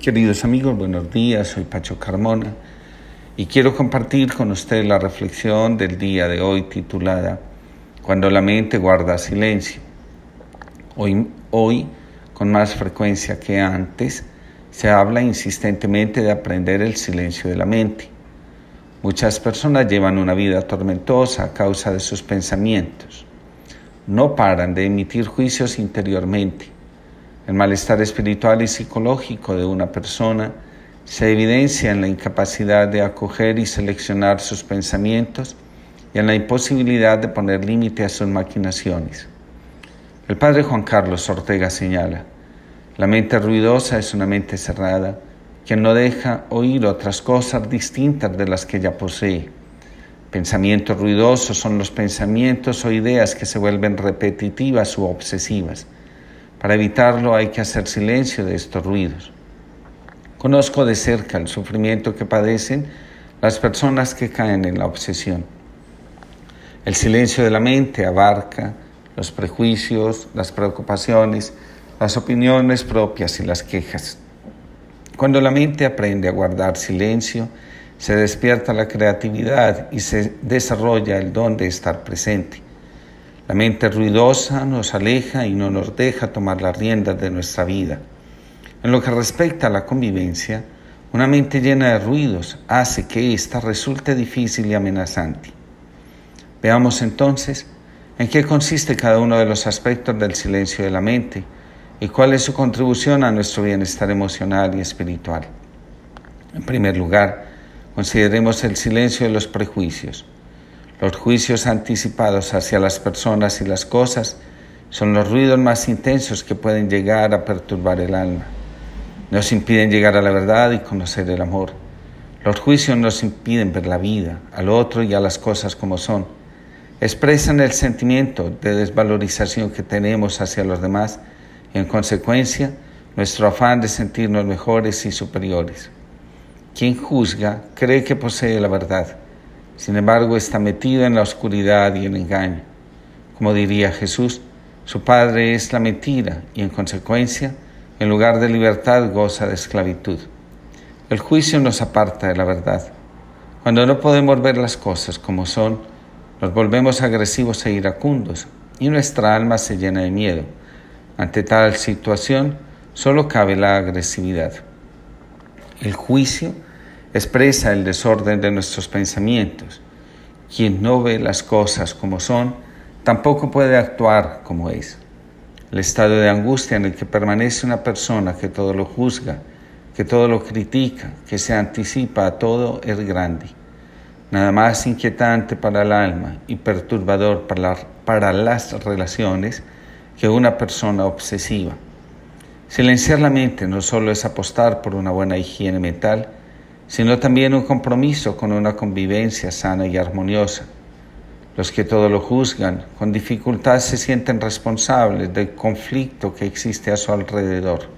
Queridos amigos, buenos días, soy Pacho Carmona y quiero compartir con ustedes la reflexión del día de hoy titulada Cuando la mente guarda silencio. Hoy, hoy con más frecuencia que antes, se habla insistentemente de aprender el silencio de la mente. Muchas personas llevan una vida tormentosa a causa de sus pensamientos. No paran de emitir juicios interiormente el malestar espiritual y psicológico de una persona se evidencia en la incapacidad de acoger y seleccionar sus pensamientos y en la imposibilidad de poner límite a sus maquinaciones. El padre Juan Carlos Ortega señala, la mente ruidosa es una mente cerrada que no deja oír otras cosas distintas de las que ya posee. Pensamientos ruidosos son los pensamientos o ideas que se vuelven repetitivas u obsesivas para evitarlo hay que hacer silencio de estos ruidos. Conozco de cerca el sufrimiento que padecen las personas que caen en la obsesión. El silencio de la mente abarca los prejuicios, las preocupaciones, las opiniones propias y las quejas. Cuando la mente aprende a guardar silencio, se despierta la creatividad y se desarrolla el don de estar presente. La mente ruidosa nos aleja y no nos deja tomar las riendas de nuestra vida. En lo que respecta a la convivencia, una mente llena de ruidos hace que ésta resulte difícil y amenazante. Veamos entonces en qué consiste cada uno de los aspectos del silencio de la mente y cuál es su contribución a nuestro bienestar emocional y espiritual. En primer lugar, consideremos el silencio de los prejuicios. Los juicios anticipados hacia las personas y las cosas son los ruidos más intensos que pueden llegar a perturbar el alma. Nos impiden llegar a la verdad y conocer el amor. Los juicios nos impiden ver la vida, al otro y a las cosas como son. Expresan el sentimiento de desvalorización que tenemos hacia los demás y en consecuencia nuestro afán de sentirnos mejores y superiores. Quien juzga cree que posee la verdad sin embargo, está metido en la oscuridad y el engaño. Como diría Jesús, su padre es la mentira y en consecuencia, en lugar de libertad, goza de esclavitud. El juicio nos aparta de la verdad. Cuando no podemos ver las cosas como son, nos volvemos agresivos e iracundos y nuestra alma se llena de miedo. Ante tal situación, solo cabe la agresividad. El juicio expresa el desorden de nuestros pensamientos. Quien no ve las cosas como son, tampoco puede actuar como es. El estado de angustia en el que permanece una persona que todo lo juzga, que todo lo critica, que se anticipa a todo es grande. Nada más inquietante para el alma y perturbador para, las relaciones que una persona obsesiva. Silenciar la mente no solo es apostar por una buena higiene mental, sino también un compromiso con una convivencia sana y armoniosa. Los que todo lo juzgan con dificultad se sienten responsables del conflicto que existe a su alrededor.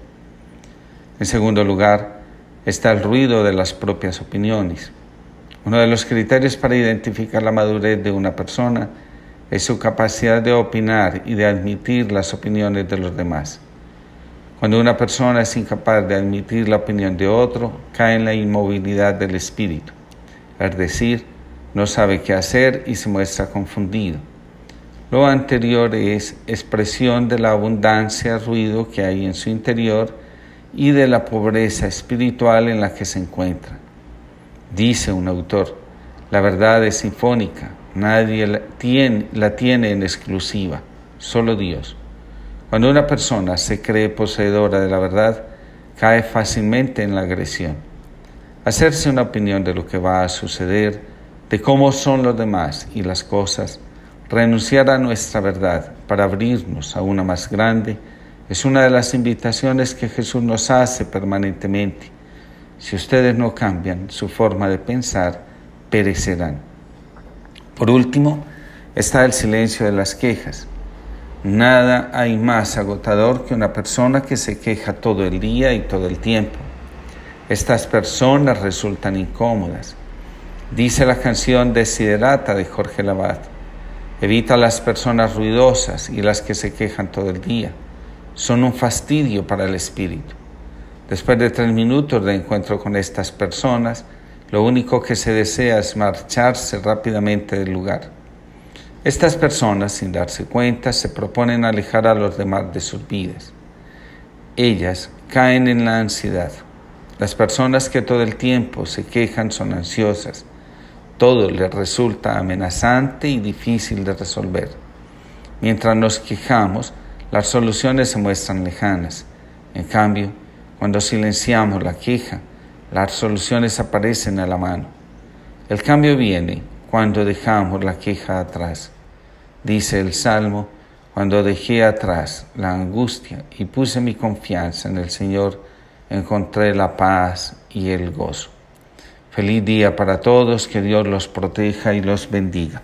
En segundo lugar, está el ruido de las propias opiniones. Uno de los criterios para identificar la madurez de una persona es su capacidad de opinar y de admitir las opiniones de los demás. Cuando una persona es incapaz de admitir la opinión de otro, cae en la inmovilidad del espíritu, es decir, no sabe qué hacer y se muestra confundido. Lo anterior es expresión de la abundancia, ruido que hay en su interior y de la pobreza espiritual en la que se encuentra. Dice un autor, la verdad es sinfónica, nadie la tiene, la tiene en exclusiva, solo Dios. Cuando una persona se cree poseedora de la verdad, cae fácilmente en la agresión. Hacerse una opinión de lo que va a suceder, de cómo son los demás y las cosas, renunciar a nuestra verdad para abrirnos a una más grande, es una de las invitaciones que Jesús nos hace permanentemente. Si ustedes no cambian su forma de pensar, perecerán. Por último, está el silencio de las quejas. Nada hay más agotador que una persona que se queja todo el día y todo el tiempo. Estas personas resultan incómodas. Dice la canción Desiderata de Jorge Labat. Evita las personas ruidosas y las que se quejan todo el día. Son un fastidio para el espíritu. Después de tres minutos de encuentro con estas personas, lo único que se desea es marcharse rápidamente del lugar. Estas personas, sin darse cuenta, se proponen alejar a los demás de sus vidas. Ellas caen en la ansiedad. Las personas que todo el tiempo se quejan son ansiosas. Todo les resulta amenazante y difícil de resolver. Mientras nos quejamos, las soluciones se muestran lejanas. En cambio, cuando silenciamos la queja, las soluciones aparecen a la mano. El cambio viene cuando dejamos la queja atrás. Dice el Salmo, cuando dejé atrás la angustia y puse mi confianza en el Señor, encontré la paz y el gozo. Feliz día para todos, que Dios los proteja y los bendiga.